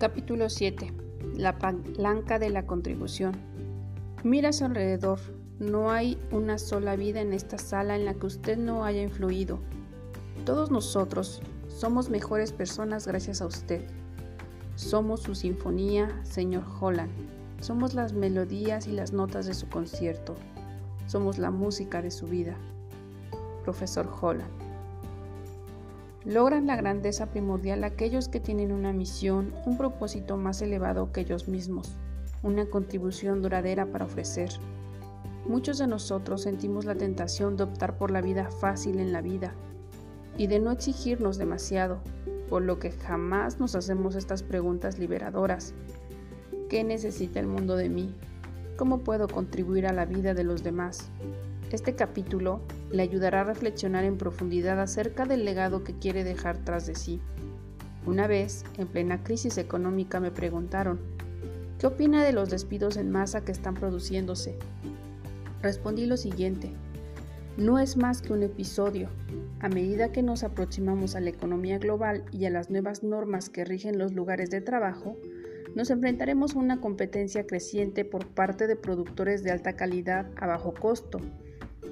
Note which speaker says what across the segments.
Speaker 1: Capítulo 7. La palanca de la contribución. Mira a su alrededor. No hay una sola vida en esta sala en la que usted no haya influido. Todos nosotros somos mejores personas gracias a usted. Somos su sinfonía, señor Holland. Somos las melodías y las notas de su concierto. Somos la música de su vida. Profesor Holland. Logran la grandeza primordial aquellos que tienen una misión, un propósito más elevado que ellos mismos, una contribución duradera para ofrecer. Muchos de nosotros sentimos la tentación de optar por la vida fácil en la vida y de no exigirnos demasiado, por lo que jamás nos hacemos estas preguntas liberadoras. ¿Qué necesita el mundo de mí? ¿Cómo puedo contribuir a la vida de los demás? Este capítulo le ayudará a reflexionar en profundidad acerca del legado que quiere dejar tras de sí. Una vez, en plena crisis económica, me preguntaron, ¿qué opina de los despidos en masa que están produciéndose? Respondí lo siguiente, no es más que un episodio. A medida que nos aproximamos a la economía global y a las nuevas normas que rigen los lugares de trabajo, nos enfrentaremos a una competencia creciente por parte de productores de alta calidad a bajo costo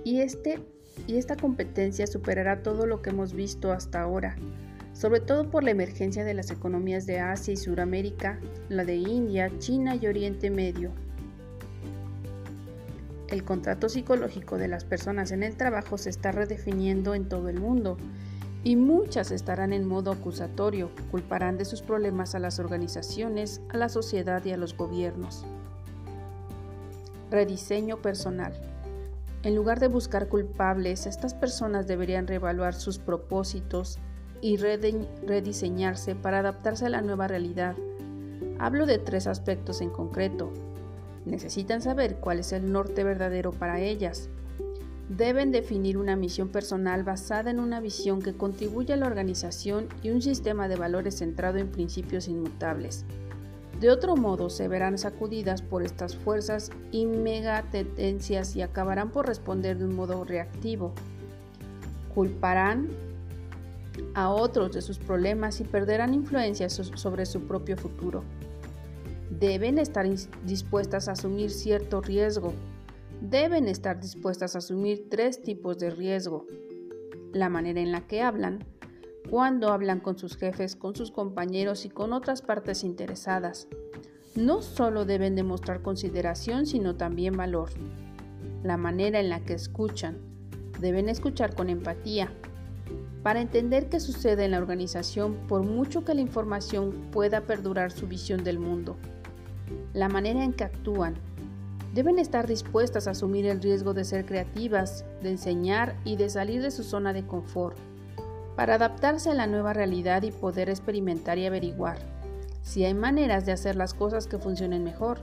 Speaker 1: y, este, esta competencia superará todo lo que hemos visto hasta ahora, sobre todo por la emergencia de las economías de Asia y Sudamérica, la de India, China y Oriente Medio. El contrato psicológico de las personas en el trabajo se está redefiniendo en todo el mundo y muchas estarán en modo acusatorio, culparán de sus problemas a las organizaciones, a la sociedad y a los gobiernos. Rediseño personal. En lugar de buscar culpables, estas personas deberían reevaluar sus propósitos y rediseñarse para adaptarse a la nueva realidad. Hablo de tres aspectos en concreto. Necesitan saber cuál es el norte verdadero para ellas. Deben definir una misión personal basada en una visión que contribuya a la organización y un sistema de valores centrado en principios inmutables. De otro modo, se verán sacudidas por estas fuerzas y megatendencias y acabarán por responder de un modo reactivo. Culparán a otros de sus problemas y perderán influencia sobre su propio futuro. Deben estar dispuestas a asumir cierto riesgo. Deben estar dispuestas a asumir tres tipos de riesgo. La manera en la que hablan, cuando hablan con sus jefes, con sus compañeros y con otras partes interesadas. No solo deben demostrar consideración, sino también valor. La manera en la que escuchan. Deben escuchar con empatía. Para entender qué sucede en la organización, por mucho que la información pueda perdurar su visión del mundo. La manera en que actúan. Deben estar dispuestas a asumir el riesgo de ser creativas, de enseñar y de salir de su zona de confort para adaptarse a la nueva realidad y poder experimentar y averiguar si hay maneras de hacer las cosas que funcionen mejor.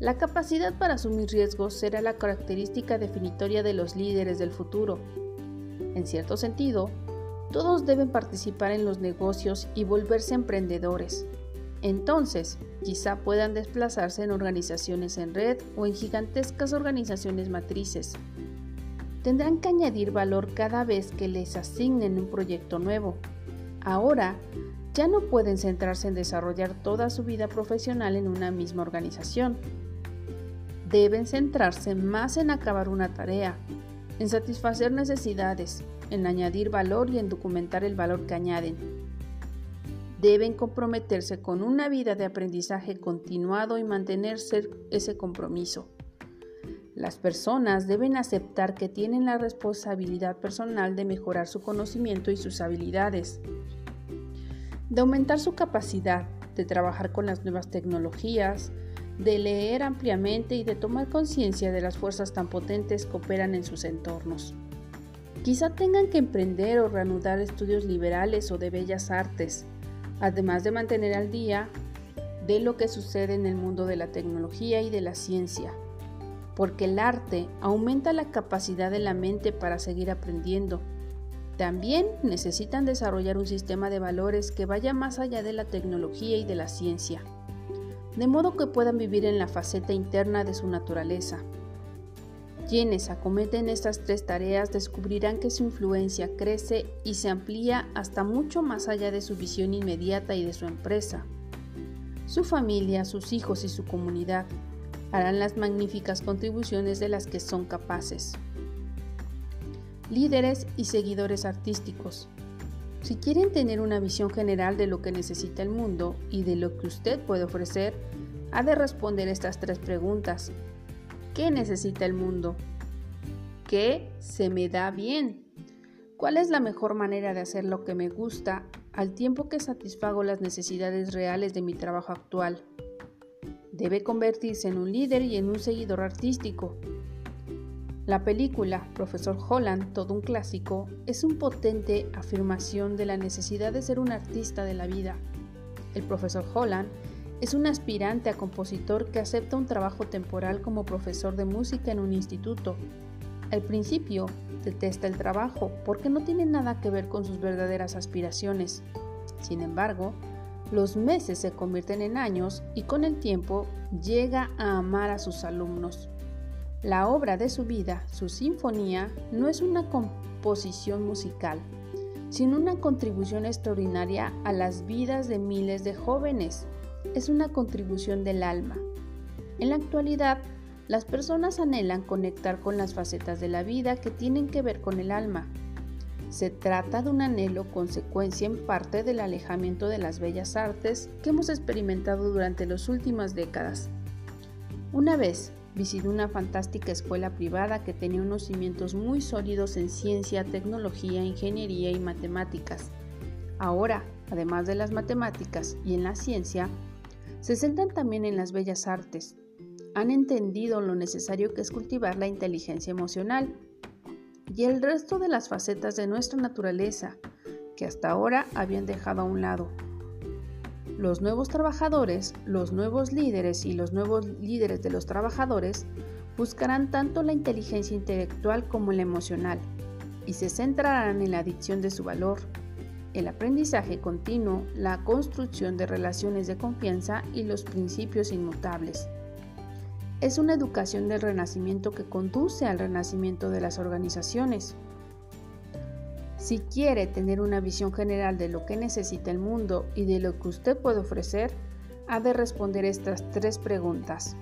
Speaker 1: La capacidad para asumir riesgos será la característica definitoria de los líderes del futuro. En cierto sentido, todos deben participar en los negocios y volverse emprendedores. Entonces, quizá puedan desplazarse en organizaciones en red o en gigantescas organizaciones matrices, tendrán que añadir valor cada vez que les asignen un proyecto nuevo. Ahora, ya no pueden centrarse en desarrollar toda su vida profesional en una misma organización. Deben centrarse más en acabar una tarea, en satisfacer necesidades, en añadir valor y en documentar el valor que añaden. Deben comprometerse con una vida de aprendizaje continuado y mantenerse ese compromiso. Las personas deben aceptar que tienen la responsabilidad personal de mejorar su conocimiento y sus habilidades, de aumentar su capacidad, de trabajar con las nuevas tecnologías, de leer ampliamente y de tomar conciencia de las fuerzas tan potentes que operan en sus entornos. Quizá tengan que emprender o reanudar estudios liberales o de bellas artes, además de mantener al día de lo que sucede en el mundo de la tecnología y de la ciencia porque el arte aumenta la capacidad de la mente para seguir aprendiendo. También necesitan desarrollar un sistema de valores que vaya más allá de la tecnología y de la ciencia, de modo que puedan vivir en la faceta interna de su naturaleza. Quienes acometen estas tres tareas descubrirán que su influencia crece y se amplía hasta mucho más allá de su visión inmediata y de su empresa. su familia, sus hijos y su comunidad harán las magníficas contribuciones de las que son capaces. Líderes y seguidores artísticos. Si quieren tener una visión general de lo que necesita el mundo y de lo que usted puede ofrecer, ha de responder estas tres preguntas. ¿Qué necesita el mundo? ¿Qué se me da bien? ¿Cuál es la mejor manera de hacer lo que me gusta al tiempo que satisfago las necesidades reales de mi trabajo actual? Debe convertirse en un líder y en un seguidor artístico. La película Profesor Holland, todo un clásico, es un potente afirmación de la necesidad de ser un artista de la vida. El profesor Holland es un aspirante a compositor que acepta un trabajo temporal como profesor de música en un instituto. Al principio, detesta el trabajo porque no tiene nada que ver con sus verdaderas aspiraciones. Sin embargo, los meses se convierten en años y con el tiempo llega a amar a sus alumnos. La obra de su vida, su sinfonía, no es una composición musical, sino una contribución extraordinaria a las vidas de miles de jóvenes. Es una contribución del alma. En la actualidad, las personas anhelan conectar con las facetas de la vida que tienen que ver con el alma. Se trata de un anhelo consecuencia en parte del alejamiento de las bellas artes que hemos experimentado durante las últimas décadas. Una vez visité una fantástica escuela privada que tenía unos cimientos muy sólidos en ciencia, tecnología, ingeniería y matemáticas. Ahora, además de las matemáticas y en la ciencia, se centran también en las bellas artes, han entendido lo necesario que es cultivar la inteligencia emocional y el resto de las facetas de nuestra naturaleza que hasta ahora habían dejado a un lado. Los nuevos trabajadores, los nuevos líderes y los nuevos líderes de los trabajadores buscarán tanto la inteligencia intelectual como la emocional y se centrarán en la adicción de su valor, el aprendizaje continuo, la construcción de relaciones de confianza y los principios inmutables es una educación del renacimiento que conduce al renacimiento de las organizaciones. Si quiere tener una visión general de lo que necesita el mundo y de lo que usted puede ofrecer, ha de responder estas tres preguntas.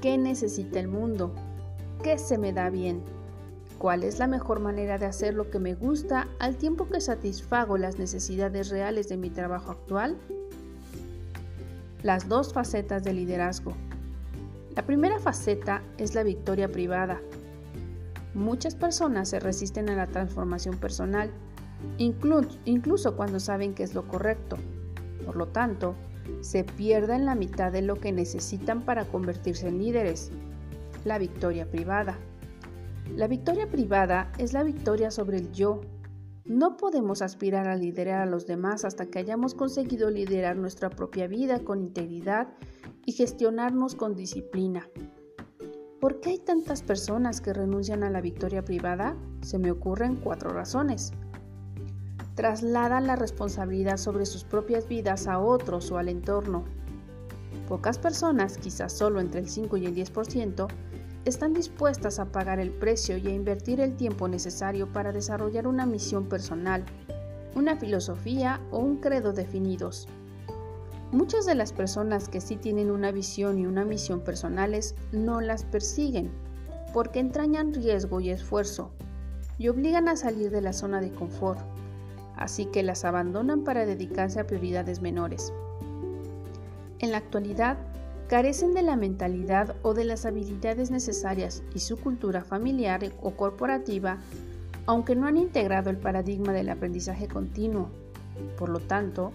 Speaker 1: ¿Qué necesita el mundo? ¿Qué se me da bien? ¿Cuál es la mejor manera de hacer lo que me gusta al tiempo que satisfago las necesidades reales de mi trabajo actual? Las dos facetas del liderazgo, la primera faceta es la victoria privada. Muchas personas se resisten a la transformación personal, incluso cuando saben que es lo correcto. Por lo tanto, se pierden la mitad de lo que necesitan para convertirse en líderes. La victoria privada. La victoria privada es la victoria sobre el yo. No podemos aspirar a liderar a los demás hasta que hayamos conseguido liderar nuestra propia vida con integridad y gestionarnos con disciplina. ¿Por qué hay tantas personas que renuncian a la victoria privada? Se me ocurren cuatro razones. Trasladan la responsabilidad sobre sus propias vidas a otros o al entorno. Pocas personas, quizás solo entre el 5 y el 10%, están dispuestas a pagar el precio y a invertir el tiempo necesario para desarrollar una misión personal, una filosofía o un credo definidos. Muchas de las personas que sí tienen una visión y una misión personales no las persiguen porque entrañan riesgo y esfuerzo y obligan a salir de la zona de confort, así que las abandonan para dedicarse a prioridades menores. En la actualidad, carecen de la mentalidad o de las habilidades necesarias y su cultura familiar o corporativa, aunque no han integrado el paradigma del aprendizaje continuo. Por lo tanto,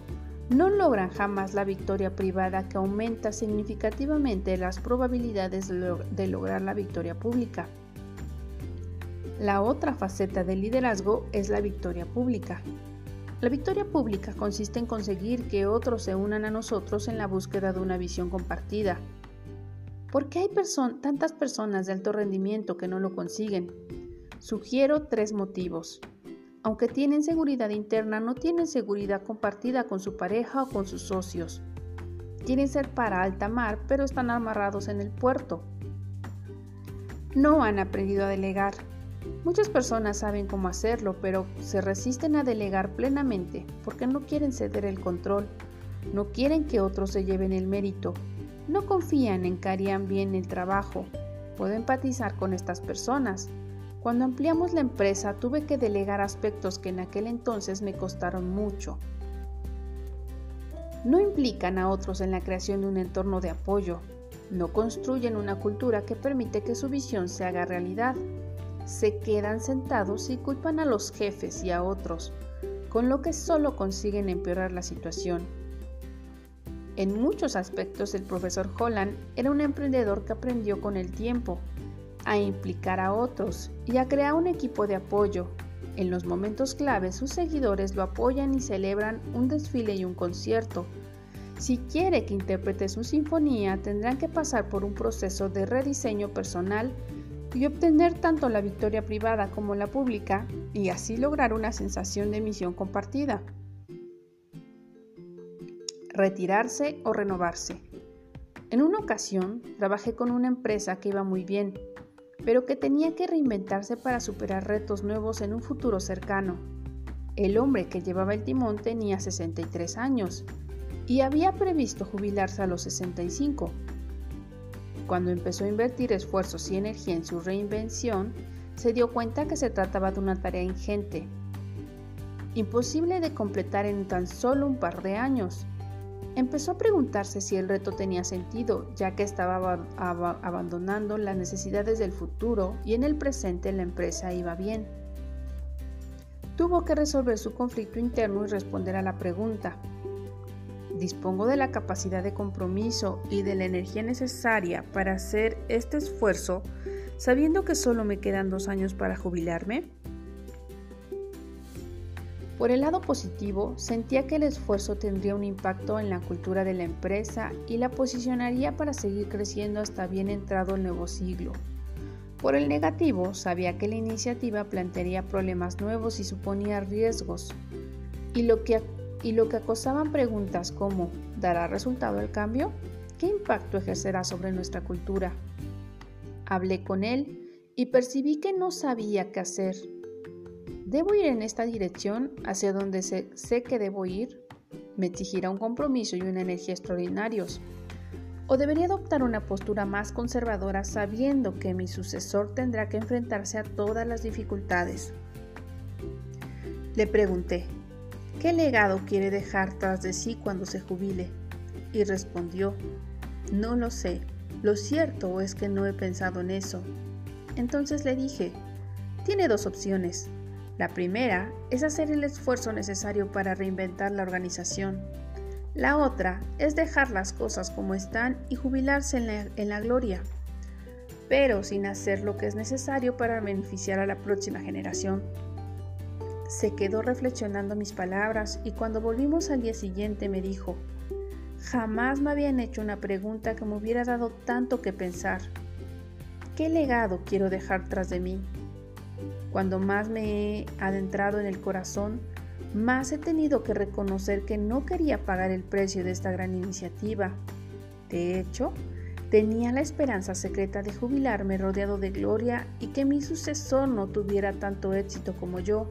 Speaker 1: no logran jamás la victoria privada que aumenta significativamente las probabilidades de lograr la victoria pública. La otra faceta del liderazgo es la victoria pública. La victoria pública consiste en conseguir que otros se unan a nosotros en la búsqueda de una visión compartida. ¿Por qué hay tantas personas de alto rendimiento que no lo consiguen? Sugiero tres motivos. Aunque tienen seguridad interna, no tienen seguridad compartida con su pareja o con sus socios. Quieren ser para alta mar, pero están amarrados en el puerto. No han aprendido a delegar. Muchas personas saben cómo hacerlo, pero se resisten a delegar plenamente porque no quieren ceder el control, no quieren que otros se lleven el mérito, no confían en que harían bien el trabajo. Puedo empatizar con estas personas. Cuando ampliamos la empresa tuve que delegar aspectos que en aquel entonces me costaron mucho. No implican a otros en la creación de un entorno de apoyo, no construyen una cultura que permite que su visión se haga realidad. Se quedan sentados y culpan a los jefes y a otros, con lo que solo consiguen empeorar la situación. En muchos aspectos el profesor Holland era un emprendedor que aprendió con el tiempo a implicar a otros y a crear un equipo de apoyo. En los momentos claves sus seguidores lo apoyan y celebran un desfile y un concierto. Si quiere que interprete su sinfonía, tendrán que pasar por un proceso de rediseño personal y obtener tanto la victoria privada como la pública y así lograr una sensación de misión compartida retirarse o renovarse. En una ocasión trabajé con una empresa que iba muy bien, pero que tenía que reinventarse para superar retos nuevos en un futuro cercano. El hombre que llevaba el timón tenía 63 años y había previsto jubilarse a los 65. Cuando empezó a invertir esfuerzos y energía en su reinvención, se dio cuenta que se trataba de una tarea ingente, imposible de completar en tan solo un par de años. Empezó a preguntarse si el reto tenía sentido, ya que estaba abandonando las necesidades del futuro y en el presente la empresa iba bien. Tuvo que resolver su conflicto interno y responder a la pregunta. ¿Dispongo de la capacidad de compromiso y de la energía necesaria para hacer este esfuerzo sabiendo que solo me quedan dos años para jubilarme? Por el lado positivo, sentía que el esfuerzo tendría un impacto en la cultura de la empresa y la posicionaría para seguir creciendo hasta bien entrado el nuevo siglo. Por el negativo, sabía que la iniciativa plantearía problemas nuevos y suponía riesgos, y lo que, y lo que acosaban preguntas como ¿dará resultado el cambio? ¿Qué impacto ejercerá sobre nuestra cultura? Hablé con él y percibí que no sabía qué hacer ¿Debo ir en esta dirección hacia donde sé, que debo ir? ¿Me exigirá un compromiso y una energía extraordinarios? ¿O debería adoptar una postura más conservadora sabiendo que mi sucesor tendrá que enfrentarse a todas las dificultades? Le pregunté, ¿qué legado quiere dejar tras de sí cuando se jubile? Y respondió, no lo sé, lo cierto es que no he pensado en eso. Entonces le dije, tiene dos opciones, la primera es hacer el esfuerzo necesario para reinventar la organización. La otra es dejar las cosas como están y jubilarse en la, gloria, pero sin hacer lo que es necesario para beneficiar a la próxima generación. Se quedó reflexionando mis palabras y cuando volvimos al día siguiente me dijo, jamás me habían hecho una pregunta que me hubiera dado tanto que pensar. ¿Qué legado quiero dejar tras de mí? Cuando más me he adentrado en el corazón, más he tenido que reconocer que no quería pagar el precio de esta gran iniciativa. De hecho, tenía la esperanza secreta de jubilarme rodeado de gloria y que mi sucesor no tuviera tanto éxito como yo.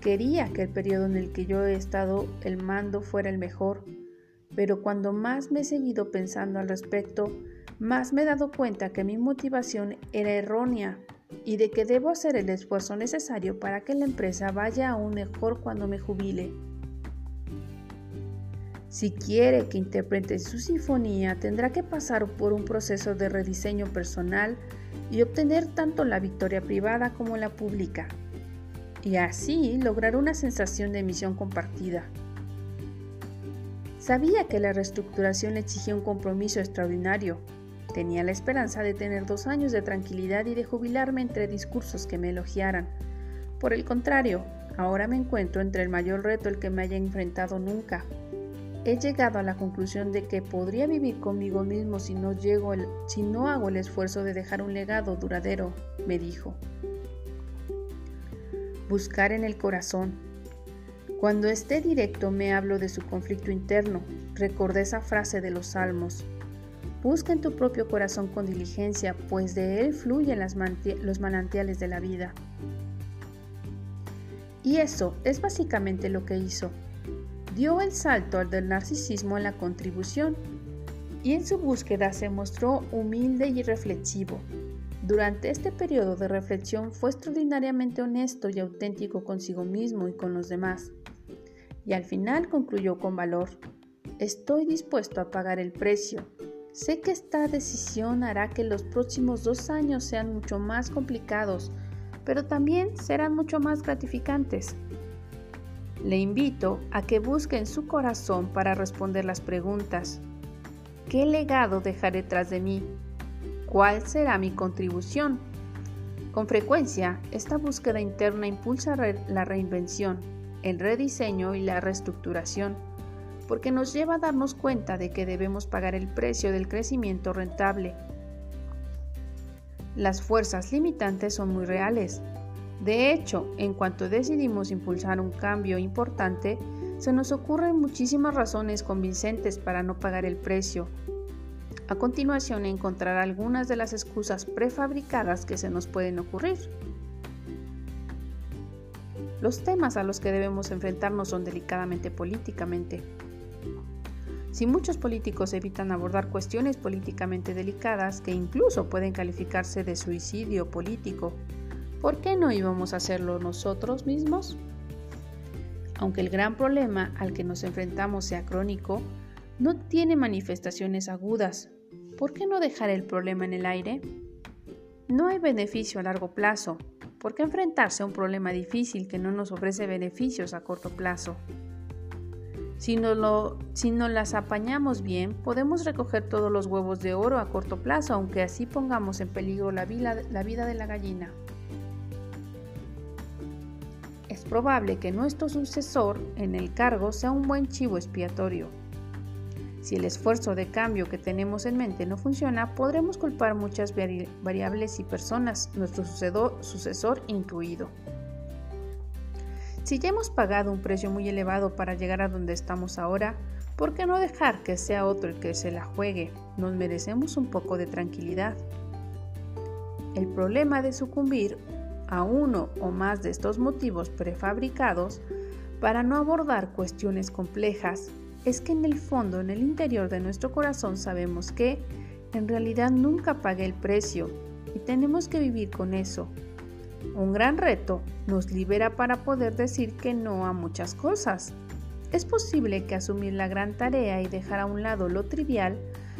Speaker 1: Quería que el periodo en el que yo he estado el mando fuera el mejor, pero cuando más me he seguido pensando al respecto, más me he dado cuenta que mi motivación era errónea y de que debo hacer el esfuerzo necesario para que la empresa vaya aún mejor cuando me jubile. Si quiere que interprete su sinfonía, tendrá que pasar por un proceso de rediseño personal y obtener tanto la victoria privada como la pública, y así lograr una sensación de misión compartida. Sabía que la reestructuración exigía un compromiso extraordinario, Tenía la esperanza de tener dos años de tranquilidad y de jubilarme entre discursos que me elogiaran. Por el contrario, ahora me encuentro entre el mayor reto al que me haya enfrentado nunca. He llegado a la conclusión de que podría vivir conmigo mismo si no, llego si no hago el esfuerzo de dejar un legado duradero, me dijo. Buscar en el corazón. Cuando esté directo me hablo de su conflicto interno. Recordé esa frase de los salmos. Busca en tu propio corazón con diligencia, pues de él fluyen los manantiales de la vida. Y eso es básicamente lo que hizo. dio el salto al del narcisismo en la contribución y en su búsqueda se mostró humilde y reflexivo. Durante este periodo de reflexión fue extraordinariamente honesto y auténtico consigo mismo y con los demás. Y al final concluyó con valor. Estoy dispuesto a pagar el precio. Sé que esta decisión hará que los próximos dos años sean mucho más complicados, pero también serán mucho más gratificantes. Le invito a que busque en su corazón para responder las preguntas. ¿Qué legado dejaré tras de mí? ¿Cuál será mi contribución? Con frecuencia, esta búsqueda interna impulsa la reinvención, el rediseño y la reestructuración, porque nos lleva a darnos cuenta de que debemos pagar el precio del crecimiento rentable. Las fuerzas limitantes son muy reales. De hecho, en cuanto decidimos impulsar un cambio importante, se nos ocurren muchísimas razones convincentes para no pagar el precio. A continuación encontrar algunas de las excusas prefabricadas que se nos pueden ocurrir. Los temas a los que debemos enfrentarnos son delicadamente políticamente. Si muchos políticos evitan abordar cuestiones políticamente delicadas que incluso pueden calificarse de suicidio político, ¿por qué no íbamos a hacerlo nosotros mismos? Aunque el gran problema al que nos enfrentamos sea crónico, no tiene manifestaciones agudas. ¿Por qué no dejar el problema en el aire? No hay beneficio a largo plazo. ¿Por qué enfrentarse a un problema difícil que no nos ofrece beneficios a corto plazo? Si si nos las apañamos bien, podemos recoger todos los huevos de oro a corto plazo, aunque así pongamos en peligro la vida, la vida de la gallina probable que nuestro sucesor en el cargo sea un buen chivo expiatorio. Si el esfuerzo de cambio que tenemos en mente no funciona, podremos culpar muchas variables y personas, nuestro sucesor incluido. Si ya hemos pagado un precio muy elevado para llegar a donde estamos ahora, ¿por qué no dejar que sea otro el que se la juegue? Nos merecemos un poco de tranquilidad. El problema de sucumbir a uno o más de estos motivos prefabricados para no abordar cuestiones complejas es que en el fondo, en el interior de nuestro corazón sabemos que en realidad nunca pagué el precio y tenemos que vivir con eso. Un gran reto nos libera para poder decir que no a muchas cosas. Es posible que asumir la gran tarea y dejar a un lado lo trivial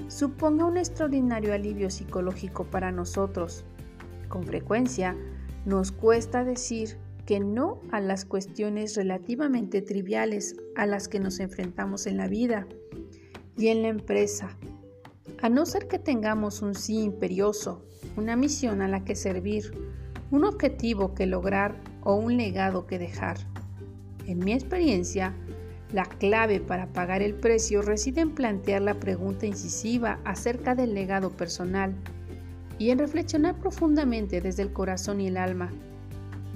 Speaker 1: suponga un extraordinario alivio psicológico para nosotros. Con frecuencia, nos cuesta decir que no a las cuestiones relativamente triviales a las que nos enfrentamos en la vida y en la empresa, a no ser que tengamos un sí imperioso, una misión a la que servir, un objetivo que lograr o un legado que dejar. En mi experiencia, la clave para pagar el precio reside en plantear la pregunta incisiva acerca del legado personal y en reflexionar profundamente desde el corazón y el alma.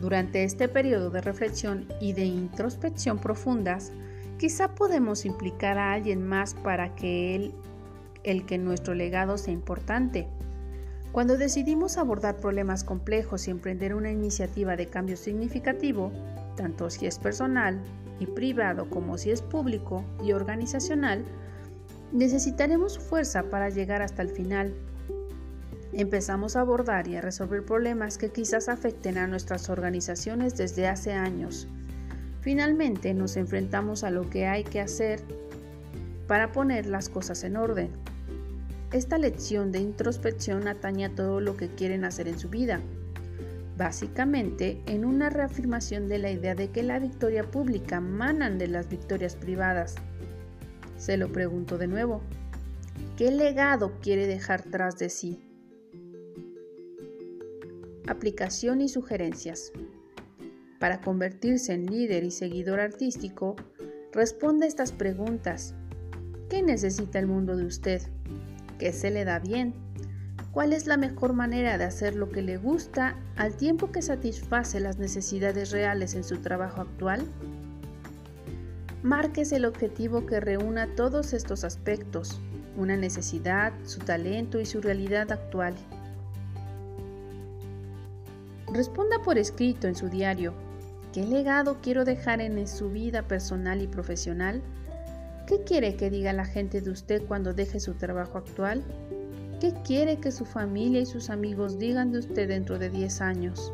Speaker 1: Durante este periodo de reflexión y de introspección profundas, quizá podemos implicar a alguien más para que el que nuestro legado sea importante. Cuando decidimos abordar problemas complejos y emprender una iniciativa de cambio significativo, tanto si es personal y privado como si es público y organizacional, necesitaremos fuerza para llegar hasta el final empezamos a abordar y a resolver problemas que quizás afecten a nuestras organizaciones desde hace años. Finalmente nos enfrentamos a lo que hay que hacer para poner las cosas en orden. Esta lección de introspección atañe a todo lo que quieren hacer en su vida, básicamente en una reafirmación de la idea de que la victoria pública manan de las victorias privadas. Se lo pregunto de nuevo, ¿qué legado quiere dejar tras de sí? aplicación y sugerencias. Para convertirse en líder y seguidor artístico, responde estas preguntas. ¿Qué necesita el mundo de usted? ¿Qué se le da bien? ¿Cuál es la mejor manera de hacer lo que le gusta al tiempo que satisface las necesidades reales en su trabajo actual? Marques el objetivo que reúna todos estos aspectos, una necesidad, su talento y su realidad actual. Responda por escrito en su diario ¿Qué legado quiero dejar en su vida personal y profesional? ¿Qué quiere que diga la gente de usted cuando deje su trabajo actual? ¿Qué quiere que su familia y sus amigos digan de usted dentro de 10 años?